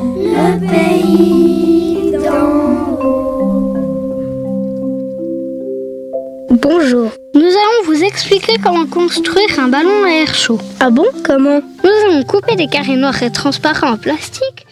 le pays haut. Bonjour. Nous allons vous expliquer comment construire un ballon à air chaud. Ah bon? Comment? Nous allons couper des carrés noirs et transparents en plastique